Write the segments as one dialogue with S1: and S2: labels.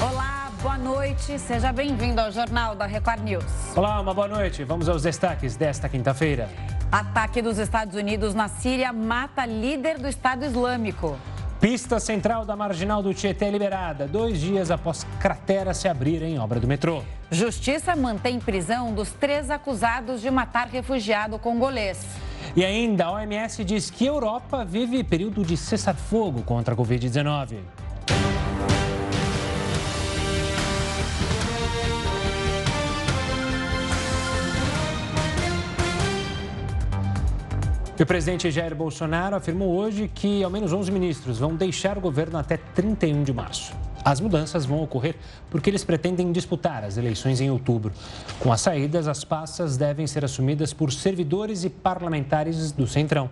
S1: Olá, boa noite. Seja bem-vindo ao Jornal da Record News.
S2: Olá, uma boa noite. Vamos aos destaques desta quinta-feira.
S1: Ataque dos Estados Unidos na Síria mata líder do Estado Islâmico.
S2: Pista central da marginal do Tietê liberada, dois dias após cratera se abrir em obra do metrô.
S1: Justiça mantém prisão dos três acusados de matar refugiado congolês.
S2: E ainda, a OMS diz que a Europa vive período de cessar-fogo contra a Covid-19. E o presidente Jair Bolsonaro afirmou hoje que ao menos 11 ministros vão deixar o governo até 31 de março. As mudanças vão ocorrer porque eles pretendem disputar as eleições em outubro. Com as saídas, as passas devem ser assumidas por servidores e parlamentares do Centrão.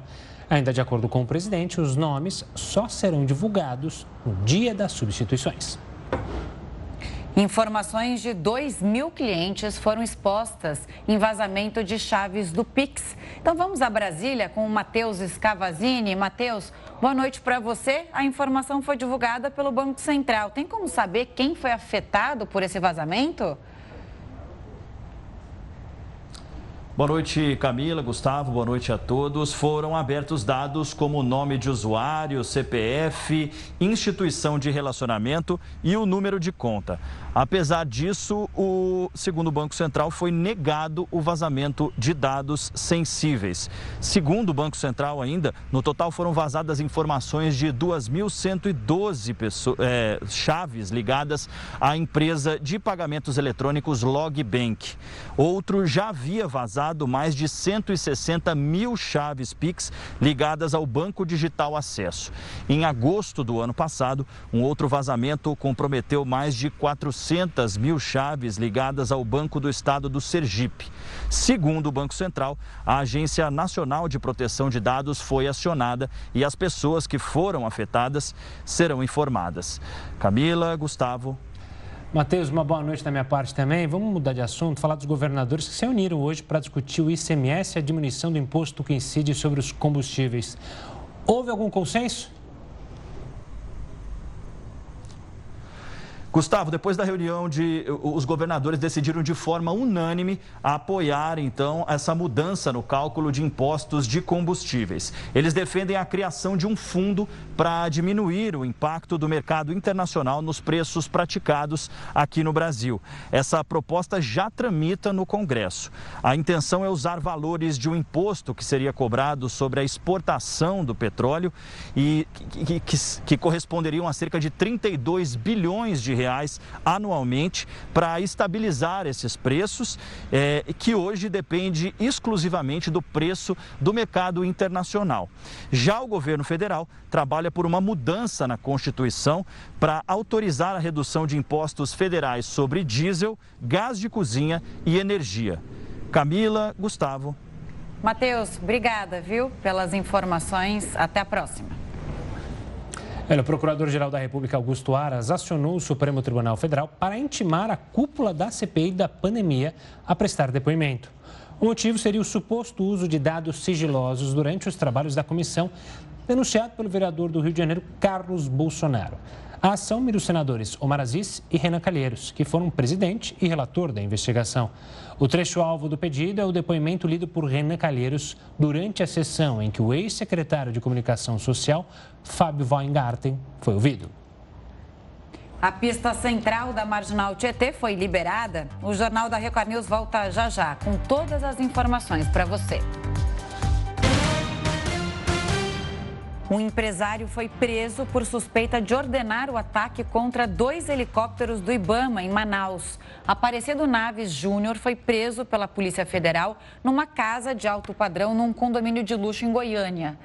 S2: Ainda de acordo com o presidente, os nomes só serão divulgados no dia das substituições.
S1: Informações de 2 mil clientes foram expostas em vazamento de chaves do Pix. Então vamos a Brasília com o Matheus Scavazini. Matheus, boa noite para você. A informação foi divulgada pelo Banco Central. Tem como saber quem foi afetado por esse vazamento?
S3: Boa noite, Camila, Gustavo, boa noite a todos. Foram abertos dados como nome de usuário, CPF, instituição de relacionamento e o número de conta. Apesar disso, o segundo o Banco Central foi negado o vazamento de dados sensíveis. Segundo o Banco Central ainda, no total foram vazadas informações de 2.112 é, chaves ligadas à empresa de pagamentos eletrônicos Logbank. Outro já havia vazado mais de 160 mil chaves Pix ligadas ao Banco Digital Acesso. Em agosto do ano passado, um outro vazamento comprometeu mais de 400 400 mil chaves ligadas ao Banco do Estado do Sergipe. Segundo o Banco Central, a Agência Nacional de Proteção de Dados foi acionada e as pessoas que foram afetadas serão informadas. Camila, Gustavo.
S2: Matheus, uma boa noite da minha parte também. Vamos mudar de assunto, falar dos governadores que se uniram hoje para discutir o ICMS a diminuição do imposto que incide sobre os combustíveis. Houve algum consenso?
S3: Gustavo, depois da reunião de os governadores decidiram de forma unânime apoiar então essa mudança no cálculo de impostos de combustíveis. Eles defendem a criação de um fundo para diminuir o impacto do mercado internacional nos preços praticados aqui no Brasil. Essa proposta já tramita no Congresso. A intenção é usar valores de um imposto que seria cobrado sobre a exportação do petróleo e que, que, que corresponderiam a cerca de 32 bilhões de reais anualmente para estabilizar esses preços, é, que hoje depende exclusivamente do preço do mercado internacional. Já o governo federal trabalha por uma mudança na Constituição para autorizar a redução de impostos federais sobre diesel, gás de cozinha e energia. Camila, Gustavo.
S1: Matheus, obrigada, viu, pelas informações. Até a próxima.
S2: Olha, o Procurador-Geral da República, Augusto Aras, acionou o Supremo Tribunal Federal para intimar a cúpula da CPI da pandemia a prestar depoimento. O motivo seria o suposto uso de dados sigilosos durante os trabalhos da comissão, denunciado pelo vereador do Rio de Janeiro, Carlos Bolsonaro. A ação mira os senadores Omar Aziz e Renan Calheiros, que foram presidente e relator da investigação. O trecho-alvo do pedido é o depoimento lido por Renan Calheiros durante a sessão em que o ex-secretário de Comunicação Social, Fábio Weingarten, foi ouvido.
S1: A pista central da Marginal Tietê foi liberada. O Jornal da Record News volta já já com todas as informações para você. Um empresário foi preso por suspeita de ordenar o ataque contra dois helicópteros do Ibama, em Manaus. Aparecido Naves Júnior foi preso pela Polícia Federal numa casa de alto padrão num condomínio de luxo em Goiânia.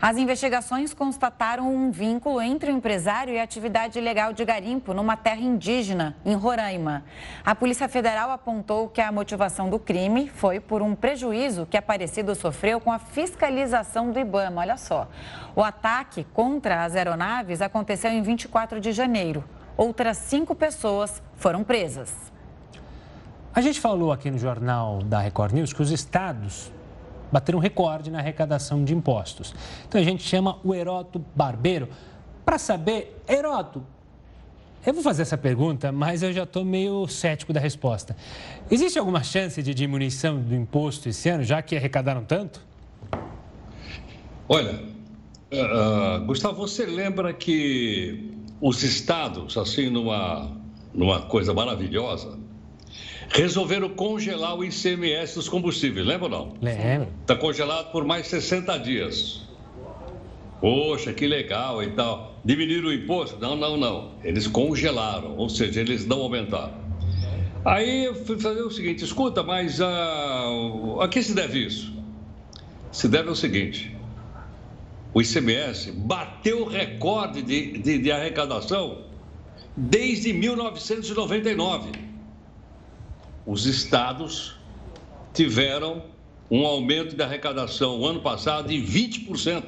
S1: As investigações constataram um vínculo entre o empresário e a atividade ilegal de garimpo numa terra indígena, em Roraima. A Polícia Federal apontou que a motivação do crime foi por um prejuízo que Aparecido sofreu com a fiscalização do Ibama. Olha só. O ataque contra as aeronaves aconteceu em 24 de janeiro. Outras cinco pessoas foram presas.
S2: A gente falou aqui no jornal da Record News que os estados bateram recorde na arrecadação de impostos. Então a gente chama o Heroto Barbeiro para saber, Heroto, eu vou fazer essa pergunta, mas eu já estou meio cético da resposta. Existe alguma chance de diminuição do imposto esse ano, já que arrecadaram tanto?
S4: Olha, uh, Gustavo, você lembra que os estados, assim, numa, numa coisa maravilhosa, resolveram congelar o ICMS dos combustíveis, lembra ou não?
S2: Lembro.
S4: Está congelado por mais 60 dias. Poxa, que legal e tal. Diminuíram o imposto? Não, não, não. Eles congelaram, ou seja, eles não aumentaram. Aí eu fui fazer o seguinte: escuta, mas uh, a que se deve isso? Se deve ao seguinte: o ICMS bateu o recorde de, de, de arrecadação desde 1999. Os estados tiveram um aumento de arrecadação o ano passado de 20%.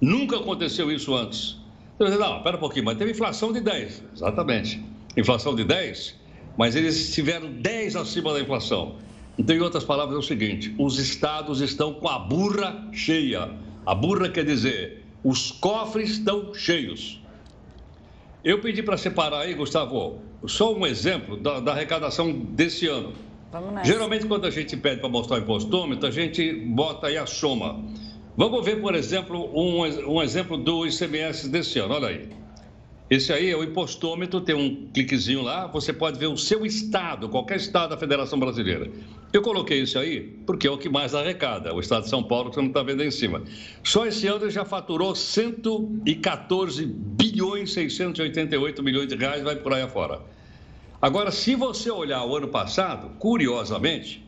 S4: Nunca aconteceu isso antes. Então, não, espera um pouquinho, mas teve inflação de 10. Exatamente. Inflação de 10, mas eles tiveram 10 acima da inflação. Então, em outras palavras, é o seguinte: os estados estão com a burra cheia. A burra quer dizer, os cofres estão cheios. Eu pedi para separar aí, Gustavo, só um exemplo da, da arrecadação desse ano. Geralmente, quando a gente pede para mostrar o impostômetro, a gente bota aí a soma. Vamos ver, por exemplo, um, um exemplo do ICMS desse ano. Olha aí. Esse aí é o impostômetro, tem um cliquezinho lá, você pode ver o seu estado, qualquer estado da Federação Brasileira. Eu coloquei isso aí porque é o que mais arrecada, o estado de São Paulo, que você não está vendo aí em cima. Só esse ano já faturou 114 bilhões 688 milhões de reais, vai por aí afora. Agora, se você olhar o ano passado, curiosamente,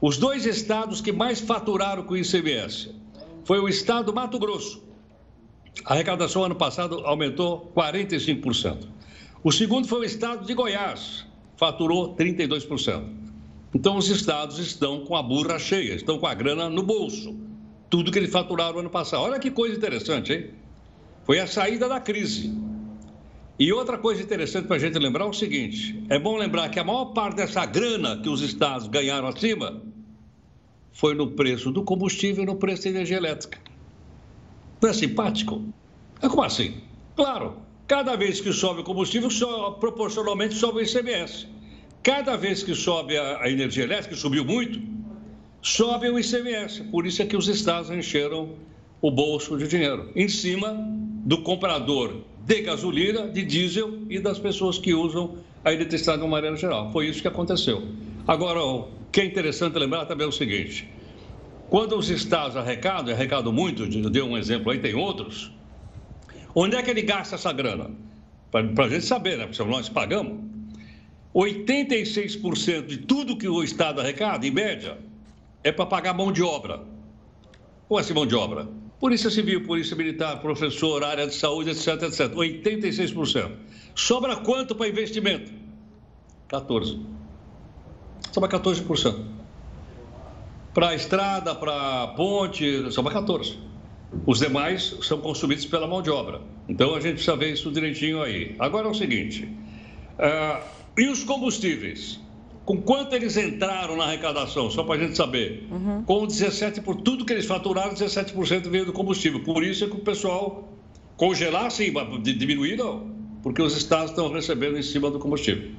S4: os dois estados que mais faturaram com o ICMS, foi o estado do Mato Grosso. A arrecadação ano passado aumentou 45%. O segundo foi o estado de Goiás, faturou 32%. Então os estados estão com a burra cheia, estão com a grana no bolso. Tudo que eles faturaram ano passado. Olha que coisa interessante, hein? Foi a saída da crise. E outra coisa interessante para a gente lembrar é o seguinte: é bom lembrar que a maior parte dessa grana que os estados ganharam acima foi no preço do combustível e no preço da energia elétrica. Não é simpático? É como assim? Claro, cada vez que sobe o combustível, só, proporcionalmente sobe o ICMS. Cada vez que sobe a, a energia elétrica, subiu muito, sobe o ICMS. Por isso é que os estados encheram o bolso de dinheiro, em cima do comprador de gasolina, de diesel e das pessoas que usam a eletricidade de uma maneira geral. Foi isso que aconteceu. Agora, que é interessante lembrar também é o seguinte: quando os estados arrecadam, arrecadam muito, eu dei um exemplo aí, tem outros, onde é que ele gasta essa grana? Para a gente saber, né? Porque nós pagamos. 86% de tudo que o Estado arrecada, em média, é para pagar mão de obra. Como assim mão de obra? Polícia Civil, Polícia Militar, professor, área de saúde, etc, etc. 86%. Sobra quanto para investimento? 14% sobra 14%. Para a estrada, para a ponte, sobra 14%. Os demais são consumidos pela mão de obra. Então a gente precisa ver isso direitinho aí. Agora é o seguinte: uh, e os combustíveis? Com quanto eles entraram na arrecadação? Só para a gente saber. Uhum. Com 17%, por tudo que eles faturaram, 17% veio do combustível. Por isso é que o pessoal congelar, sim, diminuir não, porque os estados estão recebendo em cima do combustível.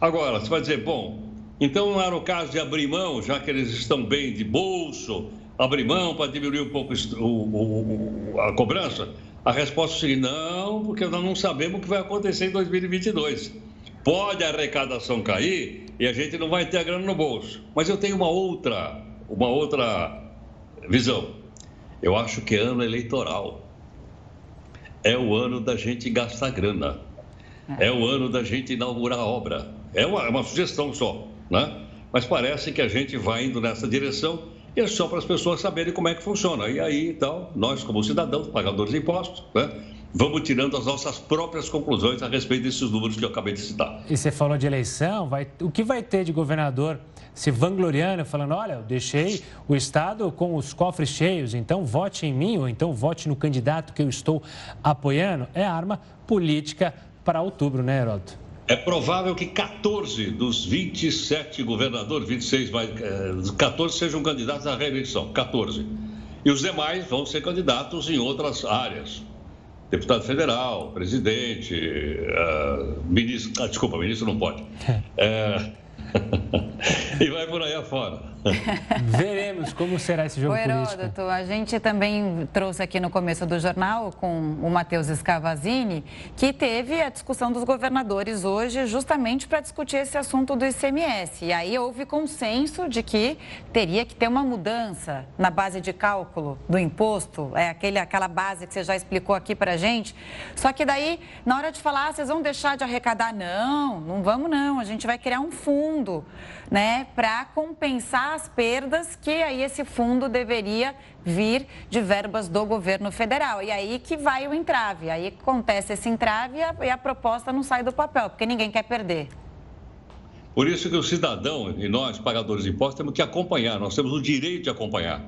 S4: Agora, você vai dizer, bom, então não era o caso de abrir mão, já que eles estão bem de bolso, abrir mão para diminuir um pouco o, o, a cobrança? A resposta é seguinte: não, porque nós não sabemos o que vai acontecer em 2022. Pode a arrecadação cair e a gente não vai ter a grana no bolso. Mas eu tenho uma outra, uma outra visão. Eu acho que é ano eleitoral. É o ano da gente gastar grana. É o ano da gente inaugurar obra. É uma, é uma sugestão só né? Mas parece que a gente vai indo nessa direção e é só para as pessoas saberem como é que funciona. E aí, então, nós, como cidadãos, pagadores de impostos, né? vamos tirando as nossas próprias conclusões a respeito desses números que eu acabei de citar.
S2: E você falou de eleição, vai... o que vai ter de governador se vangloriando, falando, olha, eu deixei o Estado com os cofres cheios, então vote em mim, ou então vote no candidato que eu estou apoiando? É arma política para outubro, né, Heródoto?
S4: É provável que 14 dos 27 governadores, 26, mais, 14 sejam candidatos à reeleição. 14. E os demais vão ser candidatos em outras áreas. deputado federal, presidente, uh, ministro. Ah, desculpa, ministro não pode. É, e vai por aí afora.
S2: Veremos como será esse jogo
S1: o Heródoto,
S2: político.
S1: A gente também trouxe aqui no começo do jornal com o Matheus Scavazini que teve a discussão dos governadores hoje justamente para discutir esse assunto do ICMS. E aí houve consenso de que teria que ter uma mudança na base de cálculo do imposto, é aquele, aquela base que você já explicou aqui para gente. Só que daí, na hora de falar, ah, vocês vão deixar de arrecadar? Não, não vamos não. A gente vai criar um fundo né, para compensar as perdas que aí esse fundo deveria vir de verbas do governo federal. E aí que vai o entrave. Aí acontece esse entrave e a, e a proposta não sai do papel, porque ninguém quer perder.
S4: Por isso que o cidadão e nós, pagadores de impostos, temos que acompanhar, nós temos o direito de acompanhar.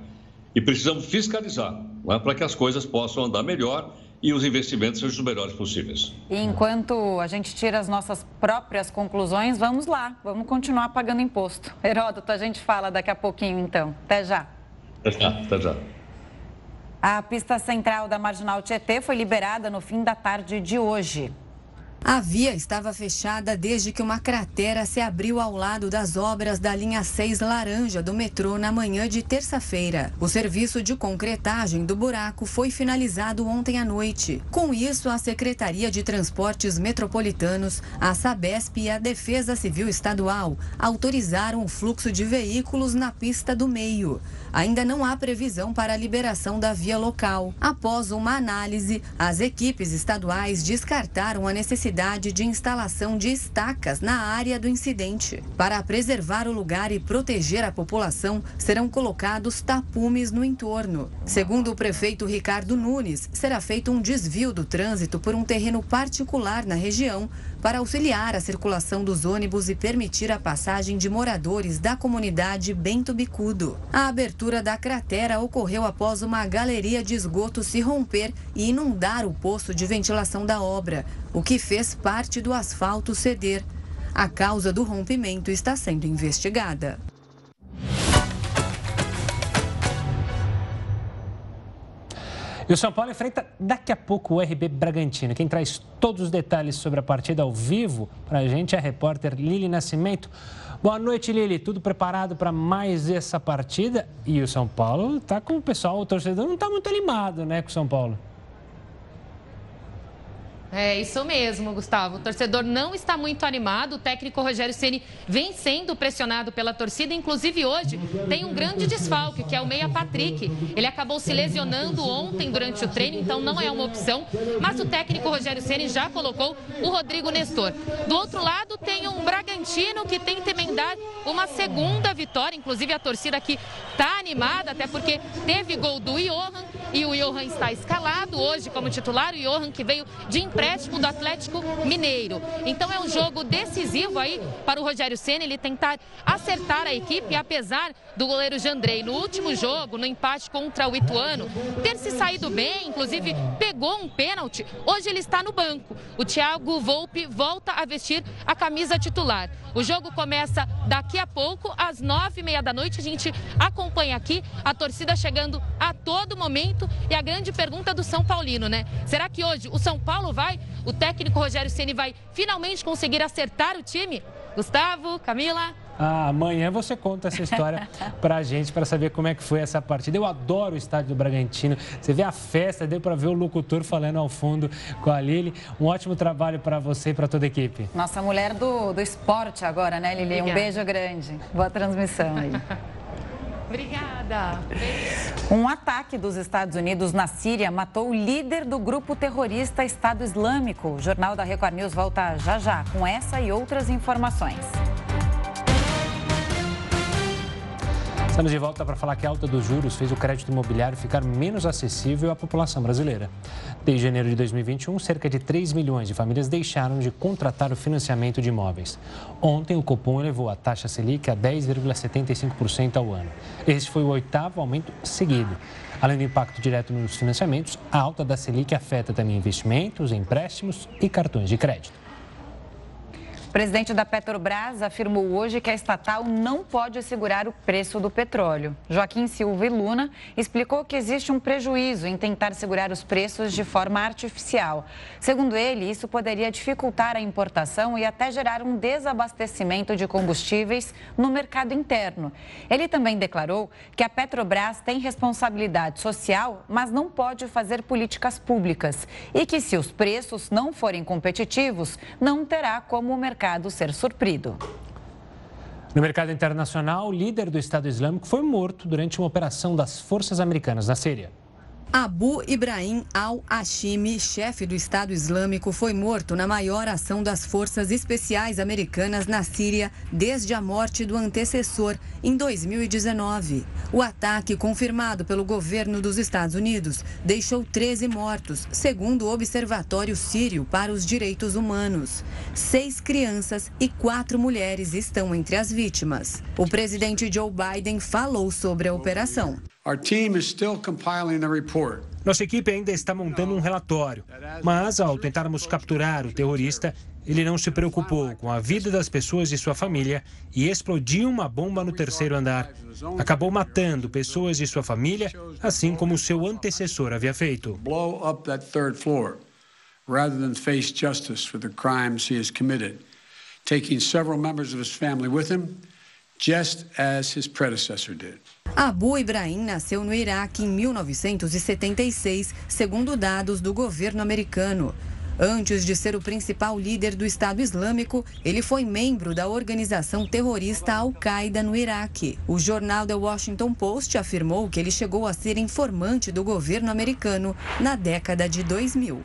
S4: E precisamos fiscalizar é? para que as coisas possam andar melhor e os investimentos sejam os melhores possíveis.
S1: E enquanto a gente tira as nossas próprias conclusões, vamos lá, vamos continuar pagando imposto. Heródoto, a gente fala daqui a pouquinho então. Até já.
S4: Até já. Até já.
S1: A pista central da Marginal Tietê foi liberada no fim da tarde de hoje.
S5: A via estava fechada desde que uma cratera se abriu ao lado das obras da linha 6 laranja do metrô na manhã de terça-feira. O serviço de concretagem do buraco foi finalizado ontem à noite. Com isso, a Secretaria de Transportes Metropolitanos, a Sabesp e a Defesa Civil Estadual autorizaram o fluxo de veículos na pista do meio. Ainda não há previsão para a liberação da via local. Após uma análise, as equipes estaduais descartaram a necessidade de instalação de estacas na área do incidente. Para preservar o lugar e proteger a população, serão colocados tapumes no entorno. Segundo o prefeito Ricardo Nunes, será feito um desvio do trânsito por um terreno particular na região para auxiliar a circulação dos ônibus e permitir a passagem de moradores da comunidade Bento Bicudo. A abertura da cratera ocorreu após uma galeria de esgoto se romper e inundar o poço de ventilação da obra, o que fez parte do asfalto ceder. A causa do rompimento está sendo investigada.
S2: E o São Paulo enfrenta daqui a pouco o RB Bragantino. Quem traz todos os detalhes sobre a partida ao vivo para a gente é a repórter Lili Nascimento. Boa noite, Lili. Tudo preparado para mais essa partida? E o São Paulo está com o pessoal, o torcedor não está muito animado, né, com o São Paulo.
S6: É isso mesmo, Gustavo. O torcedor não está muito animado. O técnico Rogério Ceni vem sendo pressionado pela torcida. Inclusive hoje tem um grande desfalque, que é o Meia Patrick. Ele acabou se lesionando ontem durante o treino, então não é uma opção. Mas o técnico Rogério Ceni já colocou o Rodrigo Nestor. Do outro lado tem um Bragantino que tenta emendar uma segunda vitória. Inclusive a torcida aqui está animada, até porque teve gol do Johan e o Johan está escalado hoje como titular. O Johan que veio de empréstimo empréstimo do Atlético Mineiro. Então é um jogo decisivo aí para o Rogério Senna, ele tentar acertar a equipe, apesar do goleiro Jandrei no último jogo, no empate contra o Ituano, ter se saído bem, inclusive pegou um pênalti. Hoje ele está no banco. O Thiago Volpe volta a vestir a camisa titular. O jogo começa daqui a pouco, às nove e meia da noite. A gente acompanha aqui a torcida chegando a todo momento. E a grande pergunta do São Paulino, né? Será que hoje o São Paulo vai, o técnico Rogério Ceni vai finalmente conseguir acertar o time? Gustavo, Camila?
S2: Ah, amanhã você conta essa história para a gente, para saber como é que foi essa partida. Eu adoro o estádio do Bragantino. Você vê a festa, deu para ver o locutor falando ao fundo com a Lili. Um ótimo trabalho para você e para toda a equipe.
S1: Nossa mulher do, do esporte agora, né, Lili? Obrigada. Um beijo grande. Boa transmissão aí.
S6: Obrigada.
S1: Um ataque dos Estados Unidos na Síria matou o líder do grupo terrorista Estado Islâmico. O Jornal da Record News volta já já com essa e outras informações.
S2: Estamos de volta para falar que a alta dos juros fez o crédito imobiliário ficar menos acessível à população brasileira. Desde janeiro de 2021, cerca de 3 milhões de famílias deixaram de contratar o financiamento de imóveis. Ontem, o Copom elevou a taxa Selic a 10,75% ao ano. Este foi o oitavo aumento seguido. Além do impacto direto nos financiamentos, a alta da Selic afeta também investimentos, empréstimos e cartões de crédito.
S1: Presidente da Petrobras afirmou hoje que a estatal não pode segurar o preço do petróleo. Joaquim Silva e Luna explicou que existe um prejuízo em tentar segurar os preços de forma artificial. Segundo ele, isso poderia dificultar a importação e até gerar um desabastecimento de combustíveis no mercado interno. Ele também declarou que a Petrobras tem responsabilidade social, mas não pode fazer políticas públicas e que se os preços não forem competitivos, não terá como o mercado mercado ser surprido.
S2: No mercado internacional, o líder do Estado Islâmico foi morto durante uma operação das forças americanas na Síria.
S5: Abu Ibrahim al-Hashimi, chefe do Estado Islâmico, foi morto na maior ação das forças especiais americanas na Síria desde a morte do antecessor, em 2019. O ataque, confirmado pelo governo dos Estados Unidos, deixou 13 mortos, segundo o Observatório Sírio para os Direitos Humanos. Seis crianças e quatro mulheres estão entre as vítimas. O presidente Joe Biden falou sobre a operação.
S2: Nossa equipe ainda está montando um relatório, mas ao tentarmos capturar o terrorista, ele não se preocupou com a vida das pessoas e sua família e explodiu uma bomba no terceiro andar. Acabou matando pessoas de sua família, assim como seu antecessor havia feito. rather than face justice for the crimes he has committed, taking several members of his family with him, just as his predecessor did.
S5: Abu Ibrahim nasceu no Iraque em 1976, segundo dados do governo americano. Antes de ser o principal líder do Estado Islâmico, ele foi membro da organização terrorista Al-Qaeda no Iraque. O jornal The Washington Post afirmou que ele chegou a ser informante do governo americano na década de 2000.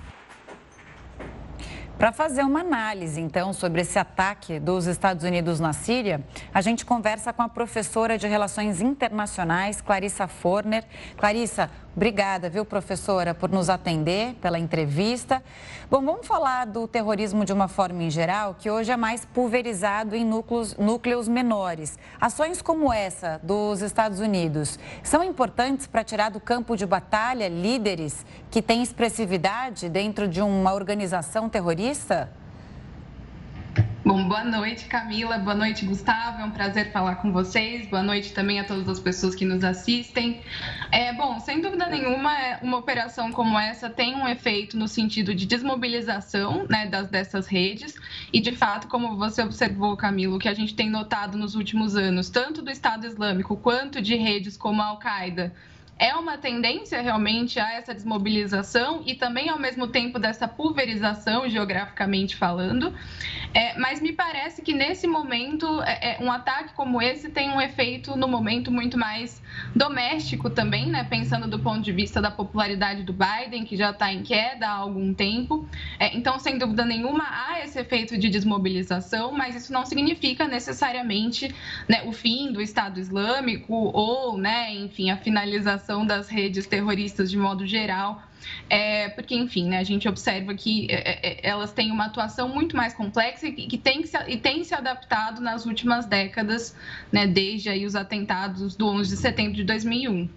S1: Para fazer uma análise, então, sobre esse ataque dos Estados Unidos na Síria, a gente conversa com a professora de Relações Internacionais, Clarissa Forner. Clarissa, Obrigada, viu, professora, por nos atender, pela entrevista. Bom, vamos falar do terrorismo de uma forma em geral, que hoje é mais pulverizado em núcleos, núcleos menores. Ações como essa dos Estados Unidos são importantes para tirar do campo de batalha líderes que têm expressividade dentro de uma organização terrorista?
S7: Bom, boa noite, Camila. Boa noite, Gustavo. É um prazer falar com vocês. Boa noite também a todas as pessoas que nos assistem. É, bom, sem dúvida nenhuma, é, uma operação como essa tem um efeito no sentido de desmobilização né, das, dessas redes. E, de fato, como você observou, Camilo, que a gente tem notado nos últimos anos, tanto do Estado Islâmico quanto de redes como a Al-Qaeda é uma tendência realmente a essa desmobilização e também ao mesmo tempo dessa pulverização geograficamente falando. É, mas me parece que nesse momento é, é, um ataque como esse tem um efeito no momento muito mais doméstico também, né? Pensando do ponto de vista da popularidade do Biden, que já está em queda há algum tempo. É, então, sem dúvida nenhuma, há esse efeito de desmobilização, mas isso não significa necessariamente né, o fim do Estado Islâmico ou, né, enfim, a finalização das redes terroristas de modo geral. É, porque, enfim, né, a gente observa que é, é, elas têm uma atuação muito mais complexa e que tem, se, e tem se adaptado nas últimas décadas, né, desde aí os atentados do 11 de setembro de 2001.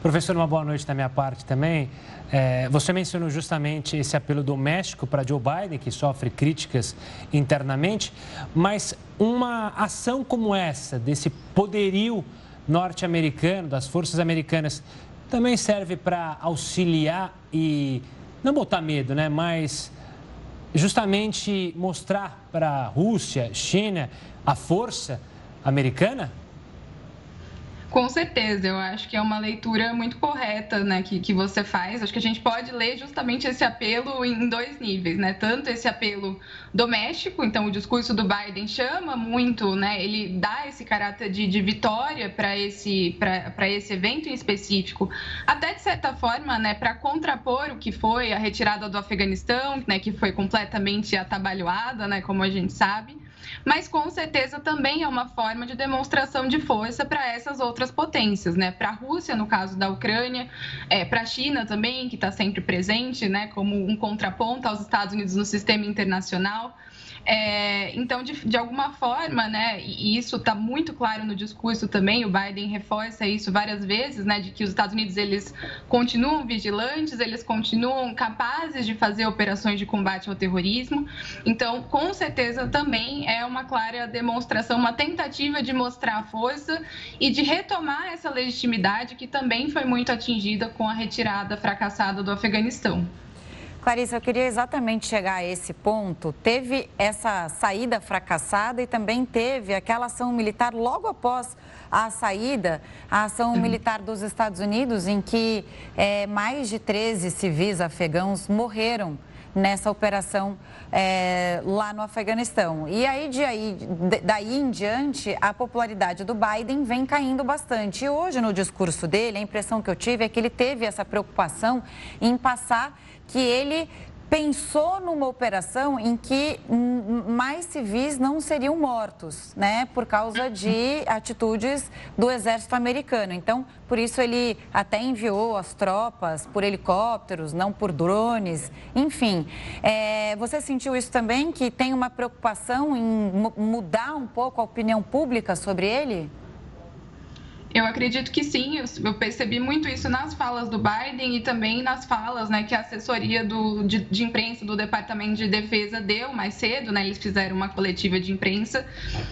S2: Professor, uma boa noite da minha parte também. É, você mencionou justamente esse apelo doméstico para Joe Biden, que sofre críticas internamente, mas uma ação como essa, desse poderio norte-americano, das forças americanas, também serve para auxiliar e não botar medo, né? Mas justamente mostrar para a Rússia, China, a força americana?
S7: Com certeza, eu acho que é uma leitura muito correta né, que, que você faz. Acho que a gente pode ler justamente esse apelo em dois níveis, né? Tanto esse apelo doméstico, então o discurso do Biden chama muito, né? Ele dá esse caráter de, de vitória para esse, esse evento em específico, até de certa forma, né, para contrapor o que foi a retirada do Afeganistão, né, que foi completamente atabalhoada, né, como a gente sabe. Mas com certeza também é uma forma de demonstração de força para essas outras potências, né? Para a Rússia, no caso da Ucrânia, é, para a China também, que está sempre presente, né? Como um contraponto aos Estados Unidos no sistema internacional. É, então, de, de, alguma forma, né, e isso está muito claro no discurso também, o Biden reforça isso várias vezes, né, de que os Estados Unidos eles continuam vigilantes, eles continuam capazes de fazer operações de combate ao terrorismo. Então, com certeza, também é uma clara demonstração, uma tentativa de mostrar a força e de retomar essa legitimidade que também foi muito atingida com a retirada fracassada do Afeganistão.
S1: Clarice, eu queria exatamente chegar a esse ponto. Teve essa saída fracassada e também teve aquela ação militar logo após a saída, a ação uhum. militar dos Estados Unidos, em que é, mais de 13 civis afegãos morreram nessa operação é, lá no Afeganistão. E aí, de aí, daí em diante, a popularidade do Biden vem caindo bastante. E hoje, no discurso dele, a impressão que eu tive é que ele teve essa preocupação em passar que ele pensou numa operação em que mais civis não seriam mortos, né, por causa de atitudes do exército americano. Então, por isso ele até enviou as tropas por helicópteros, não por drones, enfim. É, você sentiu isso também, que tem uma preocupação em mudar um pouco a opinião pública sobre ele?
S7: Eu acredito que sim, eu percebi muito isso nas falas do Biden e também nas falas né, que a assessoria do, de, de, imprensa do Departamento de Defesa deu mais cedo, né, eles fizeram uma coletiva de imprensa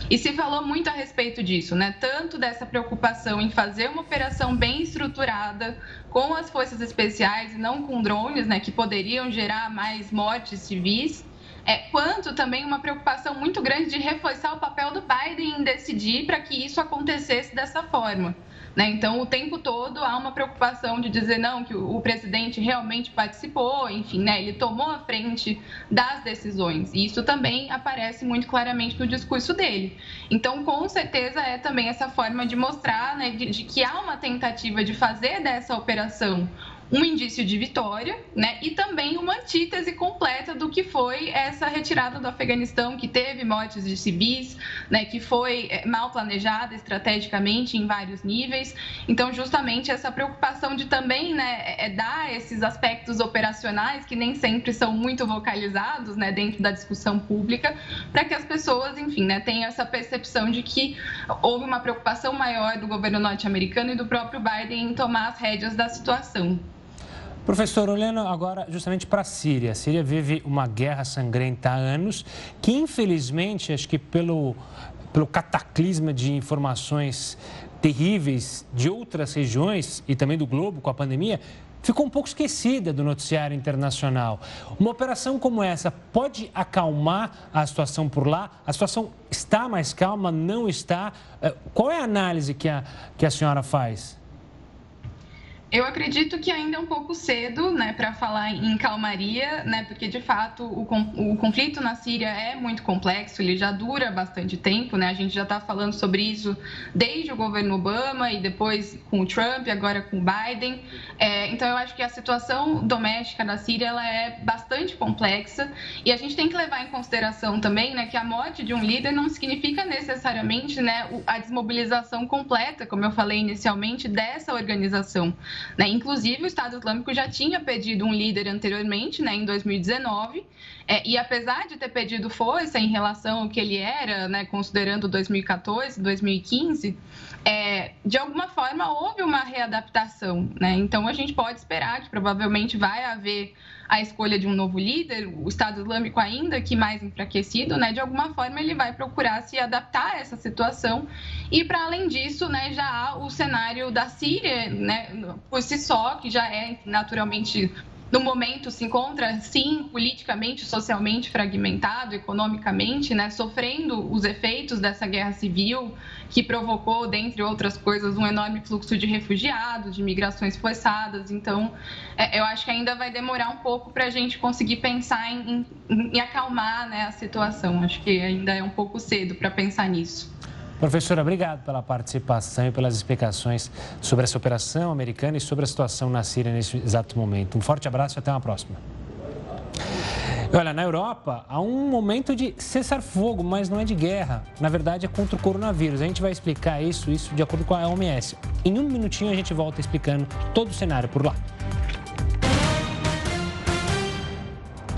S7: e se falou muito a respeito disso, né, tanto dessa preocupação em fazer uma operação bem estruturada com as forças especiais e não com drones, né, que poderiam gerar mais mortes civis, é, quanto também uma preocupação muito grande de reforçar o papel do Biden em decidir para que isso acontecesse dessa forma. Né? Então, o tempo todo há uma preocupação de dizer não, que o, o presidente realmente participou, enfim, né? ele tomou a frente das decisões. E isso também aparece muito claramente no discurso dele. Então, com certeza, é também essa forma de mostrar né, de, de que há uma tentativa de fazer dessa operação um indício de vitória, né? E também uma antítese completa do que foi essa retirada do Afeganistão, que teve mortes de civis, né? Que foi é, mal planejada estrategicamente em vários níveis. Então, justamente essa preocupação de também, né, é, é dar esses aspectos operacionais que nem sempre são muito vocalizados, né, dentro da discussão pública, para que as pessoas, enfim, né, tenham essa percepção de que houve uma preocupação maior do governo norte-americano e do próprio Biden em tomar as rédeas da situação.
S2: Professor, olhando agora justamente para a Síria. A Síria vive uma guerra sangrenta há anos, que infelizmente, acho que pelo, pelo cataclisma de informações terríveis de outras regiões e também do globo com a pandemia, ficou um pouco esquecida do noticiário internacional. Uma operação como essa pode acalmar a situação por lá? A situação está mais calma? Não está? Eh, qual é a análise que a, que a senhora faz?
S7: Eu acredito que ainda é um pouco cedo, né, para falar em calmaria, né, porque de fato o, o, conflito na Síria é muito complexo, ele já dura bastante tempo, né, a gente já está falando sobre isso desde o governo Obama e depois com o Trump, agora com o Biden. É, então eu acho que a situação doméstica na Síria ela é bastante complexa e a gente tem que levar em consideração também, né, que a morte de um líder não significa necessariamente, né, a desmobilização completa, como eu falei inicialmente, dessa organização. Né? Inclusive, o Estado Islâmico já tinha pedido um líder anteriormente, né, em 2019, é, e apesar de ter pedido força em relação ao que ele era, né, considerando 2014, 2015, é, de alguma forma houve uma readaptação. Né? Então, a gente pode esperar que provavelmente vai haver a escolha de um novo líder, o Estado Islâmico ainda que mais enfraquecido, né, de alguma forma ele vai procurar se adaptar a essa situação. E para além disso, né, já há o cenário da Síria, né, por si só, que já é naturalmente no momento se encontra, sim, politicamente, socialmente fragmentado, economicamente, né, sofrendo os efeitos dessa guerra civil que provocou, dentre outras coisas, um enorme fluxo de refugiados, de migrações forçadas. Então, é, eu acho que ainda vai demorar um pouco para a gente conseguir pensar em, em, em acalmar né, a situação. Acho que ainda é um pouco cedo para pensar nisso.
S2: Professora, obrigado pela participação e pelas explicações sobre essa operação americana e sobre a situação na Síria nesse exato momento. Um forte abraço e até uma próxima. Olha, na Europa há um momento de cessar-fogo, mas não é de guerra. Na verdade, é contra o coronavírus. A gente vai explicar isso, isso de acordo com a OMS. Em um minutinho a gente volta explicando todo o cenário por lá.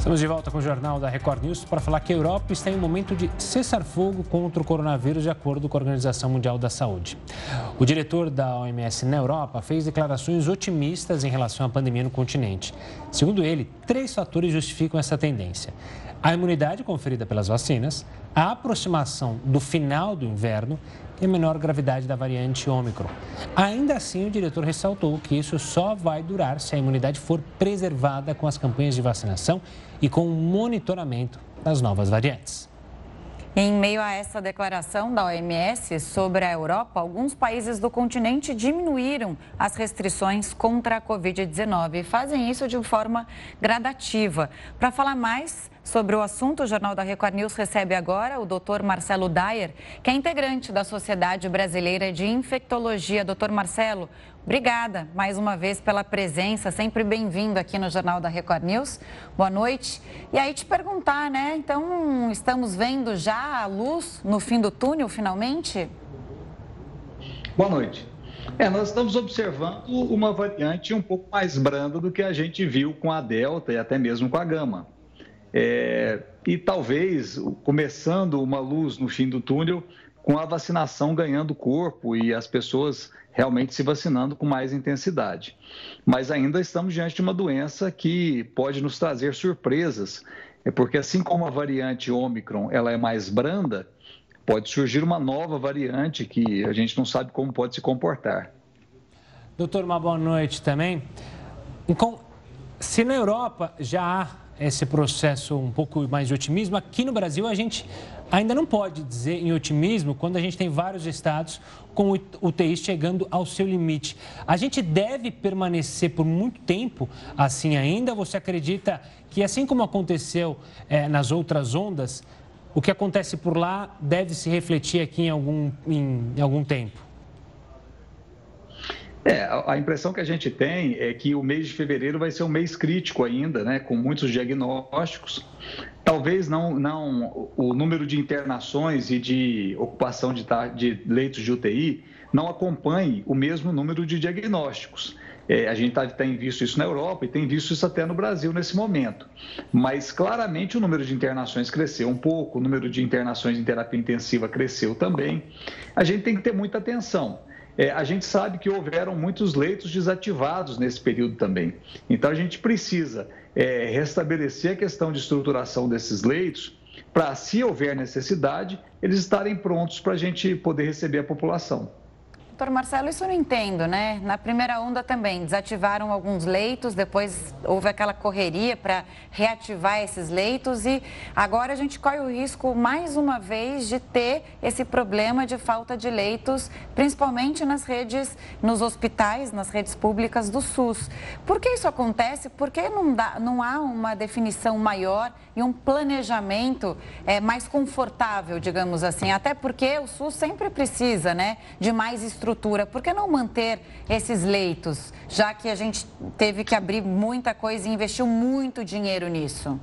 S2: Estamos de volta com o Jornal da Record News para falar que a Europa está em um momento de cessar-fogo contra o coronavírus, de acordo com a Organização Mundial da Saúde. O diretor da OMS na Europa fez declarações otimistas em relação à pandemia no continente. Segundo ele, três fatores justificam essa tendência: a imunidade conferida pelas vacinas, a aproximação do final do inverno e a menor gravidade da variante Ômicron. Ainda assim, o diretor ressaltou que isso só vai durar se a imunidade for preservada com as campanhas de vacinação e com o monitoramento das novas variantes.
S1: Em meio a essa declaração da OMS sobre a Europa, alguns países do continente diminuíram as restrições contra a Covid-19 e fazem isso de forma gradativa. Para falar mais sobre o assunto, o Jornal da Record News recebe agora o Dr. Marcelo Dyer, que é integrante da Sociedade Brasileira de Infectologia. Doutor Marcelo, Obrigada mais uma vez pela presença, sempre bem-vindo aqui no Jornal da Record News. Boa noite. E aí te perguntar, né? Então, estamos vendo já a luz no fim do túnel, finalmente?
S8: Boa noite. É, nós estamos observando uma variante um pouco mais branda do que a gente viu com a Delta e até mesmo com a Gama. É, e talvez começando uma luz no fim do túnel com a vacinação ganhando corpo e as pessoas realmente se vacinando com mais intensidade. Mas ainda estamos diante de uma doença que pode nos trazer surpresas, é porque assim como a variante Omicron ela é mais branda, pode surgir uma nova variante que a gente não sabe como pode se comportar.
S2: Doutor, uma boa noite também. Então, se na Europa já há esse processo um pouco mais de otimismo, aqui no Brasil a gente ainda não pode dizer em otimismo quando a gente tem vários estados com o UTI chegando ao seu limite. A gente deve permanecer por muito tempo assim ainda? Você acredita que, assim como aconteceu é, nas outras ondas, o que acontece por lá deve se refletir aqui em algum, em, em algum tempo?
S8: É, a impressão que a gente tem é que o mês de fevereiro vai ser um mês crítico ainda, né, com muitos diagnósticos. Talvez não, não o número de internações e de ocupação de, de leitos de UTI não acompanhe o mesmo número de diagnósticos. É, a gente tá, tem visto isso na Europa e tem visto isso até no Brasil nesse momento. Mas claramente o número de internações cresceu um pouco, o número de internações em terapia intensiva cresceu também. A gente tem que ter muita atenção. É, a gente sabe que houveram muitos leitos desativados nesse período também. Então, a gente precisa é, restabelecer a questão de estruturação desses leitos para, se houver necessidade, eles estarem prontos para a gente poder receber a população.
S1: Doutor Marcelo, isso eu não entendo, né? Na primeira onda também desativaram alguns leitos, depois houve aquela correria para reativar esses leitos e agora a gente corre o risco mais uma vez de ter esse problema de falta de leitos, principalmente nas redes, nos hospitais, nas redes públicas do SUS. Por que isso acontece? Por que não, dá, não há uma definição maior e um planejamento é, mais confortável, digamos assim? Até porque o SUS sempre precisa, né, de mais estrutura estrutura, por que não manter esses leitos, já que a gente teve que abrir muita coisa e investiu muito dinheiro nisso?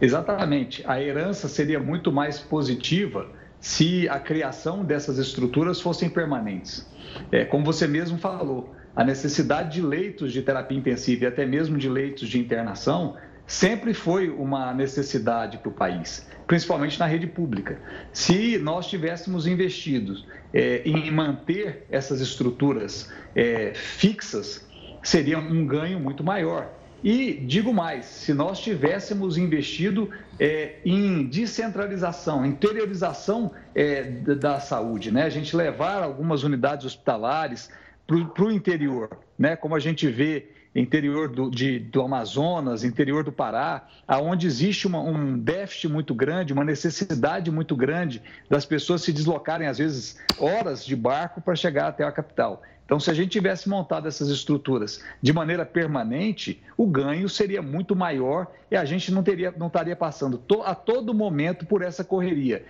S8: Exatamente. A herança seria muito mais positiva se a criação dessas estruturas fossem permanentes. É, como você mesmo falou, a necessidade de leitos de terapia intensiva e até mesmo de leitos de internação sempre foi uma necessidade para o país, principalmente na rede pública. Se nós tivéssemos investido é, em manter essas estruturas é, fixas, seria um ganho muito maior. E digo mais, se nós tivéssemos investido é, em descentralização, interiorização é, da saúde, né? a gente levar algumas unidades hospitalares para o interior, né? como a gente vê interior do, de, do Amazonas, interior do Pará, aonde existe uma, um déficit muito grande, uma necessidade muito grande das pessoas se deslocarem, às vezes, horas de barco para chegar até a capital. Então, se a gente tivesse montado essas estruturas de maneira permanente, o ganho seria muito maior e a gente não, teria, não estaria passando to, a todo momento por essa correria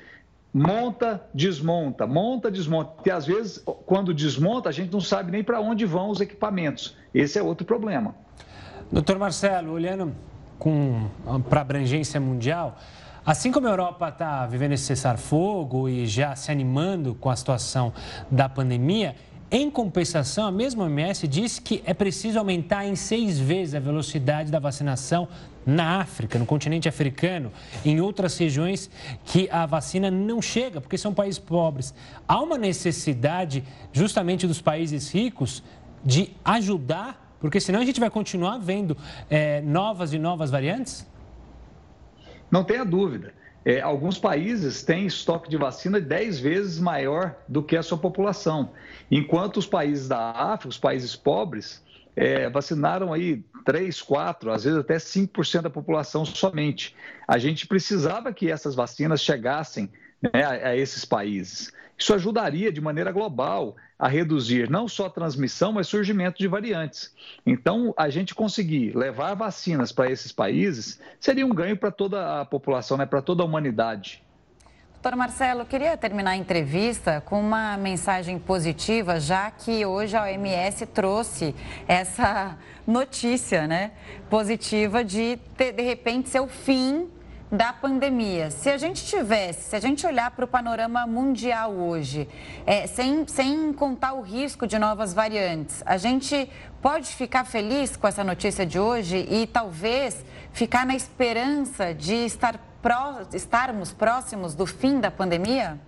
S8: monta, desmonta, monta, desmonta. E às vezes, quando desmonta, a gente não sabe nem para onde vão os equipamentos. Esse é outro problema.
S2: Doutor Marcelo, olhando para abrangência mundial. Assim como a Europa está vivendo esse cessar-fogo e já se animando com a situação da pandemia, em compensação, a mesma OMS diz que é preciso aumentar em seis vezes a velocidade da vacinação na África, no continente africano, em outras regiões que a vacina não chega, porque são países pobres. Há uma necessidade, justamente dos países ricos, de ajudar, porque senão a gente vai continuar vendo é, novas e novas variantes?
S8: Não tenha dúvida. É, alguns países têm estoque de vacina 10 vezes maior do que a sua população, enquanto os países da África, os países pobres, é, vacinaram aí 3, 4, às vezes até 5% da população somente. A gente precisava que essas vacinas chegassem né, a, a esses países. Isso ajudaria de maneira global a reduzir não só a transmissão, mas surgimento de variantes. Então, a gente conseguir levar vacinas para esses países seria um ganho para toda a população, né, para toda a humanidade.
S1: Doutor Marcelo, queria terminar a entrevista com uma mensagem positiva, já que hoje a OMS trouxe essa notícia né, positiva de, de repente, ser o fim da pandemia. Se a gente tivesse, se a gente olhar para o panorama mundial hoje, é, sem, sem contar o risco de novas variantes, a gente pode ficar feliz com essa notícia de hoje e talvez ficar na esperança de estar pró, estarmos próximos do fim da pandemia?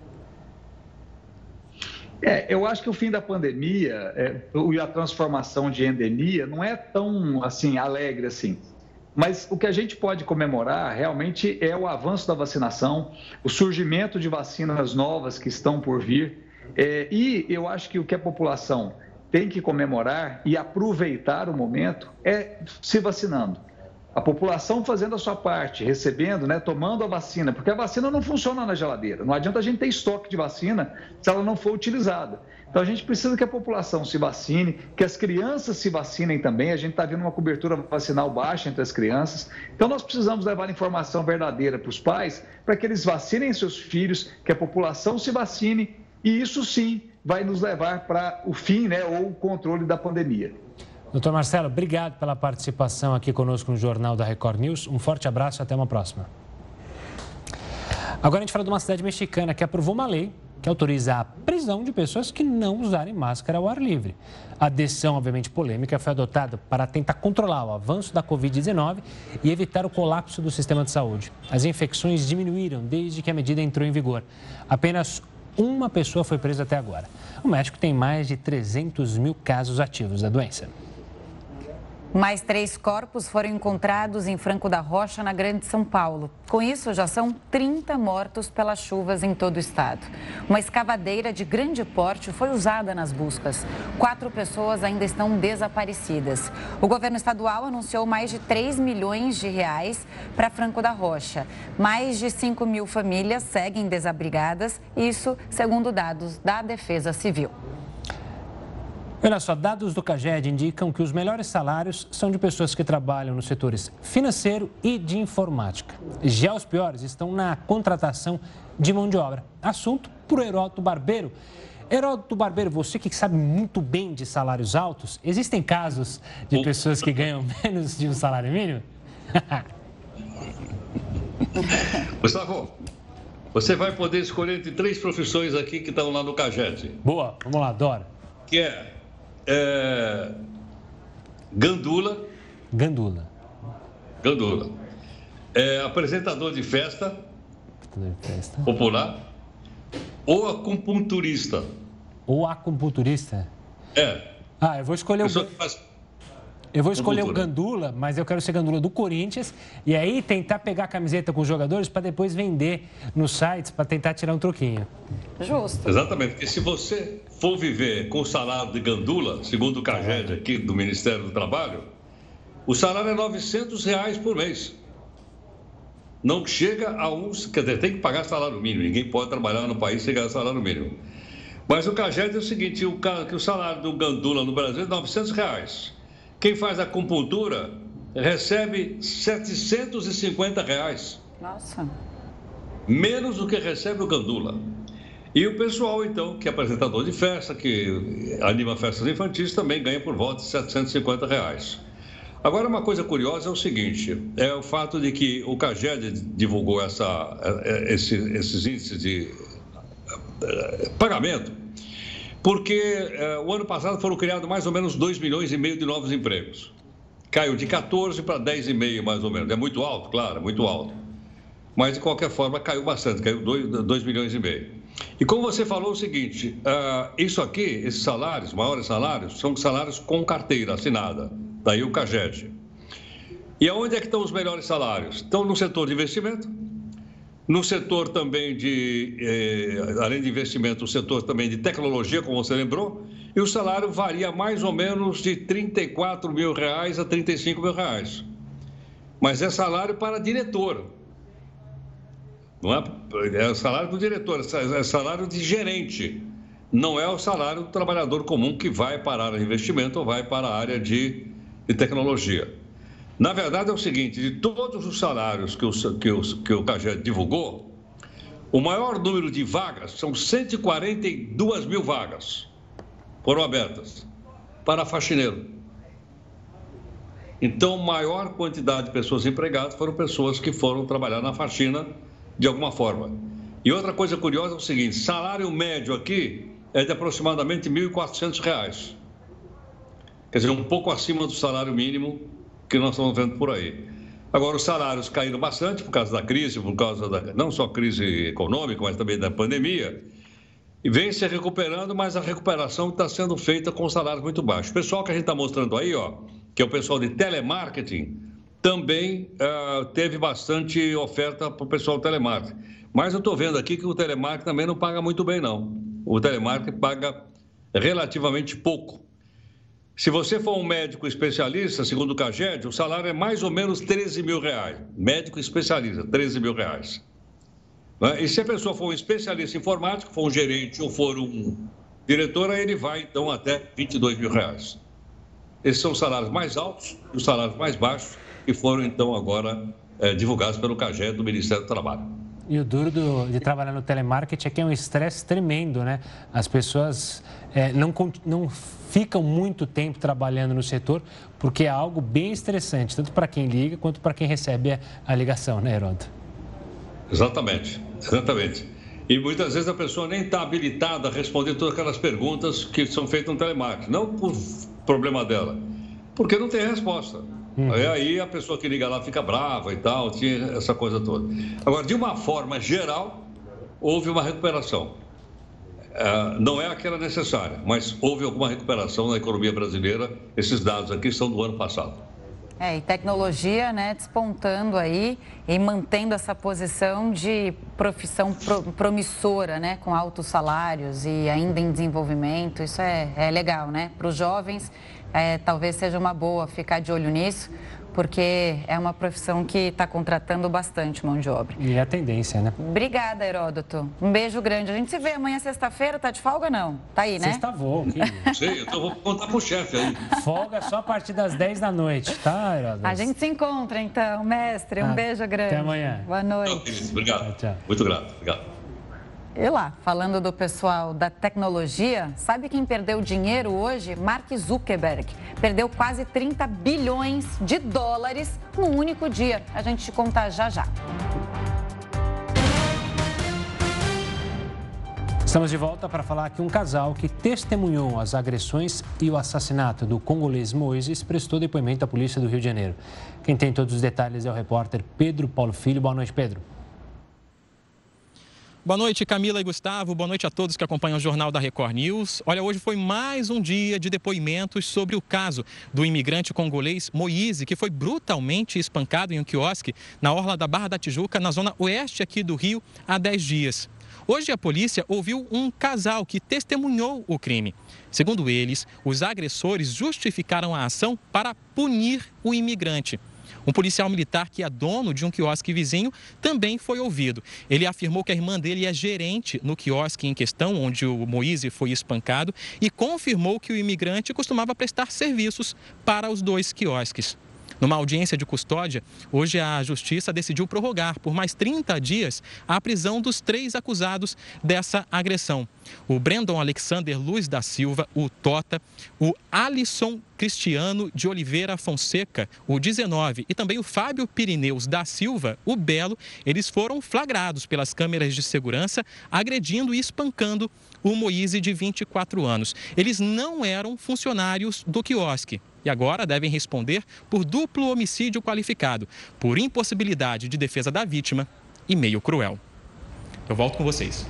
S8: É, eu acho que o fim da pandemia é, e a transformação de endemia não é tão assim alegre assim. Mas o que a gente pode comemorar realmente é o avanço da vacinação, o surgimento de vacinas novas que estão por vir. É, e eu acho que o que a população tem que comemorar e aproveitar o momento é se vacinando. A população fazendo a sua parte, recebendo, né, tomando a vacina, porque a vacina não funciona na geladeira. Não adianta a gente ter estoque de vacina se ela não for utilizada. Então a gente precisa que a população se vacine, que as crianças se vacinem também. A gente está vendo uma cobertura vacinal baixa entre as crianças. Então nós precisamos levar informação verdadeira para os pais, para que eles vacinem seus filhos, que a população se vacine, e isso sim vai nos levar para o fim, né, ou o controle da pandemia.
S2: Doutor Marcelo, obrigado pela participação aqui conosco no Jornal da Record News. Um forte abraço e até uma próxima. Agora a gente fala de uma cidade mexicana que aprovou uma lei que autoriza a prisão de pessoas que não usarem máscara ao ar livre. A decisão, obviamente polêmica, foi adotada para tentar controlar o avanço da Covid-19 e evitar o colapso do sistema de saúde. As infecções diminuíram desde que a medida entrou em vigor. Apenas uma pessoa foi presa até agora. O México tem mais de 300 mil casos ativos da doença.
S1: Mais três corpos foram encontrados em Franco da Rocha, na Grande São Paulo. Com isso, já são 30 mortos pelas chuvas em todo o estado. Uma escavadeira de grande porte foi usada nas buscas. Quatro pessoas ainda estão desaparecidas. O governo estadual anunciou mais de 3 milhões de reais para Franco da Rocha. Mais de 5 mil famílias seguem desabrigadas, isso segundo dados da Defesa Civil.
S2: Olha só, dados do CAGED indicam que os melhores salários são de pessoas que trabalham nos setores financeiro e de informática. Já os piores estão na contratação de mão de obra. Assunto para o Heródoto Barbeiro. Heródoto Barbeiro, você que sabe muito bem de salários altos, existem casos de pessoas que ganham menos de um salário mínimo?
S4: Gustavo, você vai poder escolher entre três profissões aqui que estão lá no CAGED.
S2: Boa, vamos lá, adoro.
S4: Que é é, Gandula.
S2: Gandula.
S4: Gandula. É, apresentador de festa, festa popular ou acupunturista.
S2: Ou acupunturista?
S4: É.
S2: Ah, eu vou escolher o. Faz eu vou escolher o Gandula, mas eu quero ser Gandula do Corinthians e aí tentar pegar a camiseta com os jogadores para depois vender nos sites para tentar tirar um troquinho.
S1: Justo.
S4: Exatamente, porque se você for viver com o salário de Gandula, segundo o CAGED aqui do Ministério do Trabalho, o salário é 900 reais por mês. Não chega a uns, quer dizer, tem que pagar salário mínimo, ninguém pode trabalhar no país sem ganhar salário mínimo. Mas o CAGED é o seguinte, o, que o salário do Gandula no Brasil é 900 reais. Quem faz acupuntura recebe 750 reais.
S1: Nossa.
S4: Menos do que recebe o gandula. E o pessoal, então, que é apresentador de festa, que anima festas infantis, também ganha por volta de 750 reais. Agora, uma coisa curiosa é o seguinte: é o fato de que o CAGED divulgou essa, é, esse, esses índices de é, pagamento, porque é, o ano passado foram criados mais ou menos 2 milhões e meio de novos empregos. Caiu de 14 para 10,5 mais ou menos. É muito alto, claro, é muito alto. Mas, de qualquer forma, caiu bastante, caiu 2, 2 milhões e meio. E como você falou o seguinte, uh, isso aqui, esses salários, maiores salários, são salários com carteira assinada daí o CAGED. E aonde é que estão os melhores salários? Estão no setor de investimento, no setor também de, eh, além de investimento, o setor também de tecnologia, como você lembrou, e o salário varia mais ou menos de 34 mil reais a 35 mil reais. Mas é salário para diretor. Não é, é salário do diretor, é salário de gerente. Não é o salário do trabalhador comum que vai para a área de investimento ou vai para a área de de tecnologia. Na verdade, é o seguinte: de todos os salários que o, que o, que o CAGED divulgou, o maior número de vagas são 142 mil vagas foram abertas para faxineiro. Então, maior quantidade de pessoas empregadas foram pessoas que foram trabalhar na faxina de alguma forma. E outra coisa curiosa é o seguinte: salário médio aqui é de aproximadamente R$ 1.400 quer dizer, um pouco acima do salário mínimo que nós estamos vendo por aí. Agora, os salários caíram bastante por causa da crise, por causa da, não só crise econômica, mas também da pandemia, e vem se recuperando, mas a recuperação está sendo feita com salários muito baixos. O pessoal que a gente está mostrando aí, ó, que é o pessoal de telemarketing, também uh, teve bastante oferta para o pessoal do telemarketing. Mas eu estou vendo aqui que o telemarketing também não paga muito bem, não. O telemarketing paga relativamente pouco. Se você for um médico especialista, segundo o CAGED, o salário é mais ou menos 13 mil reais. Médico especialista, 13 mil reais. Né? E se a pessoa for um especialista informático, for um gerente ou for um diretor, aí ele vai então até 22 mil reais. Esses são os salários mais altos e os salários mais baixos que foram então agora é, divulgados pelo CAGED do Ministério do Trabalho.
S2: E o duro do, de trabalhar no telemarketing é que é um estresse tremendo, né? As pessoas é, não, não ficam muito tempo trabalhando no setor, porque é algo bem estressante, tanto para quem liga quanto para quem recebe a, a ligação, né, Heroto?
S4: Exatamente, exatamente. E muitas vezes a pessoa nem está habilitada a responder todas aquelas perguntas que são feitas no telemarketing. Não por problema dela, porque não tem resposta. Uhum. Aí a pessoa que liga lá fica brava e tal, tinha essa coisa toda. Agora, de uma forma geral, houve uma recuperação. É, não é aquela necessária, mas houve alguma recuperação na economia brasileira. Esses dados aqui são do ano passado.
S1: É, e tecnologia, né, despontando aí e mantendo essa posição de profissão promissora, né, com altos salários e ainda em desenvolvimento. Isso é, é legal, né? Para os jovens, é, talvez seja uma boa ficar de olho nisso, porque é uma profissão que está contratando bastante mão de obra.
S2: E é a tendência, né?
S1: Obrigada, Heródoto. Um beijo grande. A gente se vê amanhã, sexta-feira. Tá de folga, não? Tá aí, né?
S2: Sexta voo.
S4: Que... Sei, eu vou contar pro chefe aí.
S2: Folga só a partir das 10 da noite, tá, Heródoto?
S1: A gente se encontra, então, mestre. Um ah, beijo grande.
S2: Até amanhã.
S1: Boa noite.
S4: Tchau, Obrigado. Tchau, tchau. Muito grato. Obrigado.
S1: E lá, falando do pessoal da tecnologia, sabe quem perdeu dinheiro hoje? Mark Zuckerberg. Perdeu quase 30 bilhões de dólares num único dia. A gente te conta já já.
S2: Estamos de volta para falar que um casal que testemunhou as agressões e o assassinato do congolês Moises prestou depoimento à polícia do Rio de Janeiro. Quem tem todos os detalhes é o repórter Pedro Paulo Filho. Boa noite, Pedro.
S9: Boa noite, Camila e Gustavo. Boa noite a todos que acompanham o Jornal da Record News. Olha, hoje foi mais um dia de depoimentos sobre o caso do imigrante congolês Moise, que foi brutalmente espancado em um quiosque na orla da Barra da Tijuca, na zona oeste aqui do Rio, há 10 dias. Hoje a polícia ouviu um casal que testemunhou o crime. Segundo eles, os agressores justificaram a ação para punir o imigrante. Um policial militar que é dono de um quiosque vizinho também foi ouvido. Ele afirmou que a irmã dele é gerente no quiosque em questão, onde o Moise foi espancado, e confirmou que o imigrante costumava prestar serviços para os dois quiosques. Numa audiência de custódia, hoje a Justiça decidiu prorrogar por mais 30 dias a prisão dos três acusados dessa agressão. O Brandon Alexander Luz da Silva, o Tota, o Alisson Cristiano de Oliveira Fonseca, o 19, e também o Fábio Pirineus da Silva, o Belo, eles foram flagrados pelas câmeras de segurança agredindo e espancando o Moise de 24 anos. Eles não eram funcionários do quiosque e agora devem responder por duplo homicídio qualificado, por impossibilidade de defesa da vítima e meio cruel. Eu volto com vocês.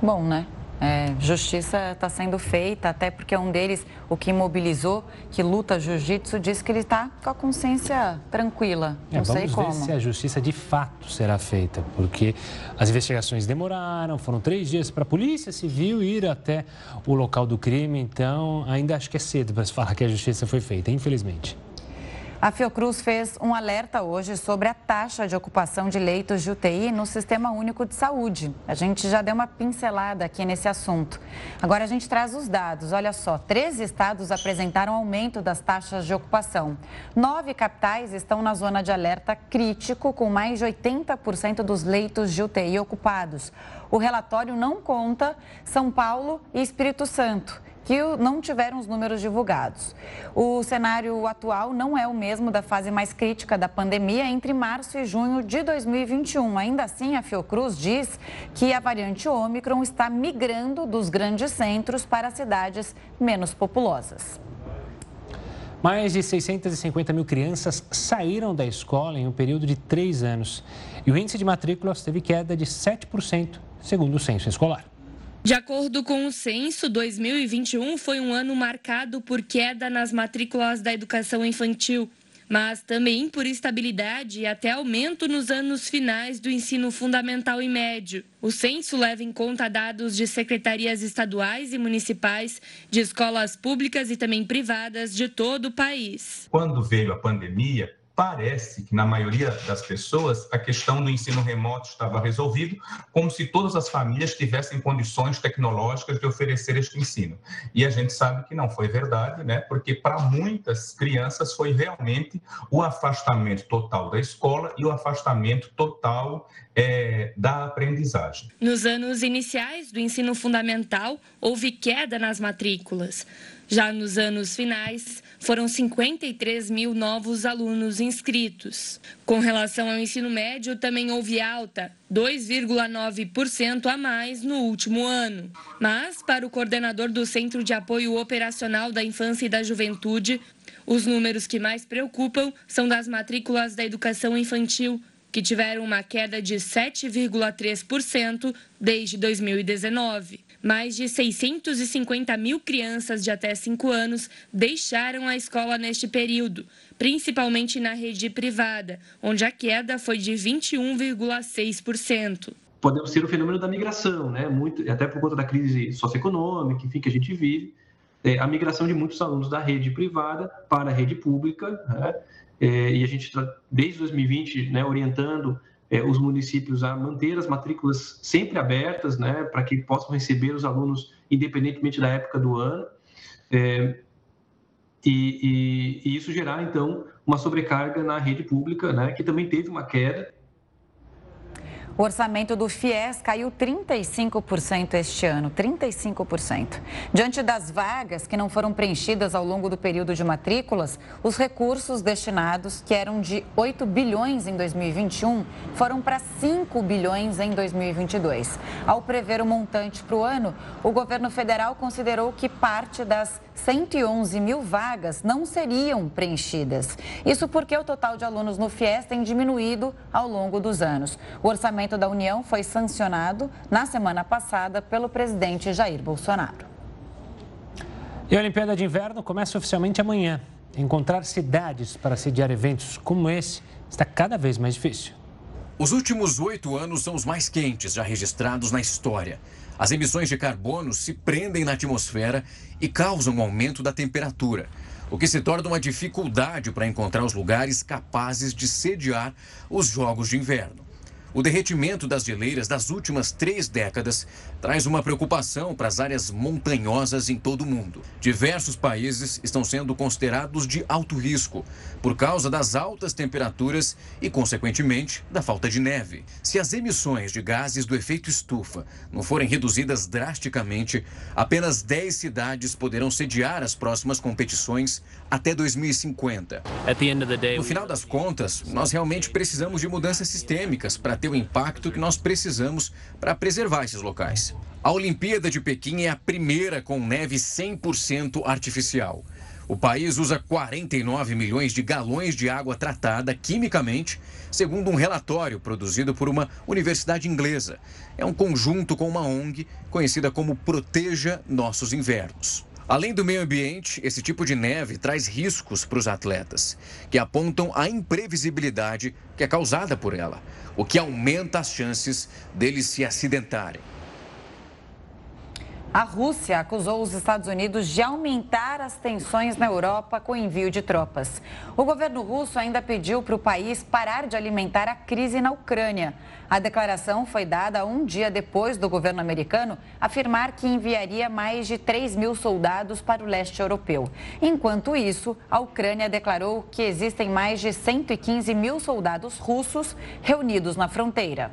S1: Bom, né? É, justiça está sendo feita, até porque um deles, o que mobilizou, que luta jiu-jitsu, disse que ele está com a consciência tranquila. É, Não sei como.
S2: Vamos ver se a justiça de fato será feita, porque as investigações demoraram, foram três dias para a Polícia Civil ir até o local do crime, então ainda acho que é cedo para se falar que a justiça foi feita, infelizmente.
S1: A Fiocruz fez um alerta hoje sobre a taxa de ocupação de leitos de UTI no Sistema Único de Saúde. A gente já deu uma pincelada aqui nesse assunto. Agora a gente traz os dados. Olha só, 13 estados apresentaram aumento das taxas de ocupação. Nove capitais estão na zona de alerta crítico, com mais de 80% dos leitos de UTI ocupados. O relatório não conta São Paulo e Espírito Santo que não tiveram os números divulgados. O cenário atual não é o mesmo da fase mais crítica da pandemia entre março e junho de 2021. Ainda assim, a Fiocruz diz que a variante Ômicron está migrando dos grandes centros para cidades menos populosas.
S2: Mais de 650 mil crianças saíram da escola em um período de três anos. E o índice de matrículas teve queda de 7%, segundo o censo escolar.
S10: De acordo com o censo, 2021 foi um ano marcado por queda nas matrículas da educação infantil, mas também por estabilidade e até aumento nos anos finais do ensino fundamental e médio. O censo leva em conta dados de secretarias estaduais e municipais, de escolas públicas e também privadas de todo o país.
S11: Quando veio a pandemia, parece que na maioria das pessoas a questão do ensino remoto estava resolvido, como se todas as famílias tivessem condições tecnológicas de oferecer este ensino. E a gente sabe que não foi verdade, né? Porque para muitas crianças foi realmente o afastamento total da escola e o afastamento total é, da aprendizagem.
S10: Nos anos iniciais do ensino fundamental, houve queda nas matrículas. Já nos anos finais, foram 53 mil novos alunos inscritos. Com relação ao ensino médio, também houve alta, 2,9% a mais no último ano. Mas, para o coordenador do Centro de Apoio Operacional da Infância e da Juventude, os números que mais preocupam são das matrículas da educação infantil, que tiveram uma queda de 7,3% desde 2019. Mais de 650 mil crianças de até 5 anos deixaram a escola neste período, principalmente na rede privada, onde a queda foi de 21,6%.
S12: Podemos ser o fenômeno da migração, né? Muito, até por conta da crise socioeconômica, enfim, que a gente vive, é, a migração de muitos alunos da rede privada para a rede pública, né? é, e a gente está, desde 2020, né, orientando é, os municípios a manter as matrículas sempre abertas, né, para que possam receber os alunos independentemente da época do ano. É, e, e, e, isso gerar, então, uma sobrecarga na rede pública, né, que também teve uma queda
S1: o orçamento do FIES caiu 35% este ano, 35%. Diante das vagas que não foram preenchidas ao longo do período de matrículas, os recursos destinados, que eram de 8 bilhões em 2021, foram para 5 bilhões em 2022. Ao prever o montante para o ano, o governo federal considerou que parte das 111 mil vagas não seriam preenchidas. Isso porque o total de alunos no FIES tem diminuído ao longo dos anos. O orçamento da União foi sancionado na semana passada pelo presidente Jair Bolsonaro.
S2: E a Olimpíada de Inverno começa oficialmente amanhã. Encontrar cidades para sediar eventos como esse está cada vez mais difícil.
S13: Os últimos oito anos são os mais quentes já registrados na história. As emissões de carbono se prendem na atmosfera e causam um aumento da temperatura, o que se torna uma dificuldade para encontrar os lugares capazes de sediar os Jogos de Inverno. O derretimento das geleiras das últimas três décadas traz uma preocupação para as áreas montanhosas em todo o mundo. Diversos países estão sendo considerados de alto risco por causa das altas temperaturas e, consequentemente, da falta de neve. Se as emissões de gases do efeito estufa não forem reduzidas drasticamente, apenas 10 cidades poderão sediar as próximas competições até 2050. No final das contas, nós realmente precisamos de mudanças sistêmicas para ter o impacto que nós precisamos para preservar esses locais. A Olimpíada de Pequim é a primeira com neve 100% artificial. O país usa 49 milhões de galões de água tratada quimicamente, segundo um relatório produzido por uma universidade inglesa. É um conjunto com uma ONG conhecida como Proteja Nossos Invernos. Além do meio ambiente, esse tipo de neve traz riscos para os atletas, que apontam a imprevisibilidade que é causada por ela, o que aumenta as chances deles se acidentarem.
S1: A Rússia acusou os Estados Unidos de aumentar as tensões na Europa com o envio de tropas. O governo russo ainda pediu para o país parar de alimentar a crise na Ucrânia. A declaração foi dada um dia depois do governo americano afirmar que enviaria mais de 3 mil soldados para o leste europeu. Enquanto isso, a Ucrânia declarou que existem mais de 115 mil soldados russos reunidos na fronteira.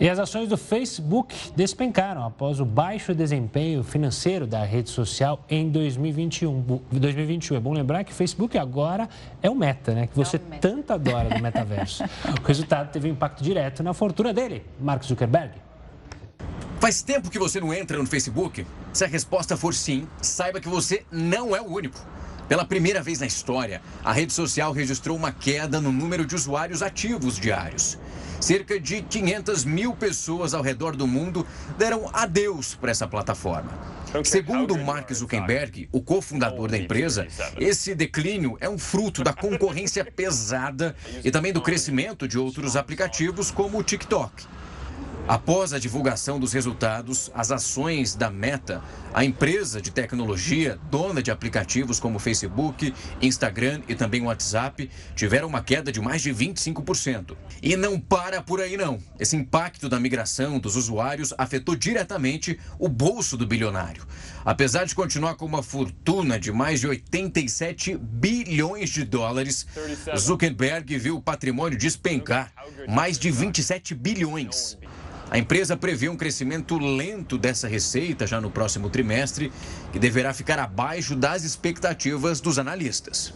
S2: E as ações do Facebook despencaram após o baixo desempenho financeiro da rede social em 2021. 2021. É bom lembrar que o Facebook agora é o meta, né? Que você é tanto adora do metaverso. o resultado teve um impacto direto na fortuna dele, Mark Zuckerberg.
S13: Faz tempo que você não entra no Facebook? Se a resposta for sim, saiba que você não é o único. Pela primeira vez na história, a rede social registrou uma queda no número de usuários ativos diários. Cerca de 500 mil pessoas ao redor do mundo deram adeus para essa plataforma. Segundo Mark Zuckerberg, o cofundador da empresa, esse declínio é um fruto da concorrência pesada e também do crescimento de outros aplicativos como o TikTok. Após a divulgação dos resultados, as ações da Meta, a empresa de tecnologia dona de aplicativos como Facebook, Instagram e também WhatsApp, tiveram uma queda de mais de 25%. E não para por aí não. Esse impacto da migração dos usuários afetou diretamente o bolso do bilionário. Apesar de continuar com uma fortuna de mais de 87 bilhões de dólares, Zuckerberg viu o patrimônio despencar mais de 27 bilhões. A empresa prevê um crescimento lento dessa receita já no próximo trimestre, que deverá ficar abaixo das expectativas dos analistas.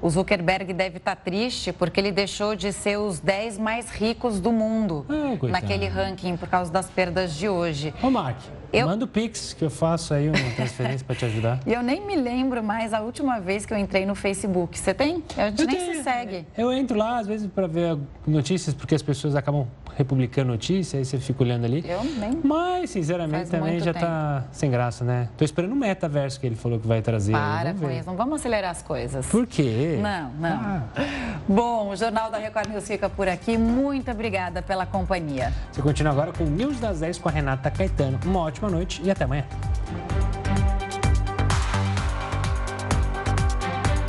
S1: O Zuckerberg deve estar triste porque ele deixou de ser os 10 mais ricos do mundo oh, naquele ranking por causa das perdas de hoje.
S2: Ô, Mark, eu... manda o Pix que eu faço aí uma transferência para te ajudar.
S1: E eu nem me lembro mais a última vez que eu entrei no Facebook. Você tem? A gente eu nem tenho. se segue.
S2: Eu entro lá, às vezes, para ver notícias, porque as pessoas acabam republicando notícia, aí você fica olhando ali.
S1: Eu nem.
S2: Mas, sinceramente, também já tempo. tá sem graça, né? Tô esperando o metaverso que ele falou que vai trazer.
S1: Para com isso, não vamos acelerar as coisas.
S2: Por quê?
S1: Não, não. Ah. Bom, o Jornal da Record News fica por aqui. Muito obrigada pela companhia.
S2: Você continua agora com o News das 10 com a Renata Caetano. Uma ótima noite e até amanhã.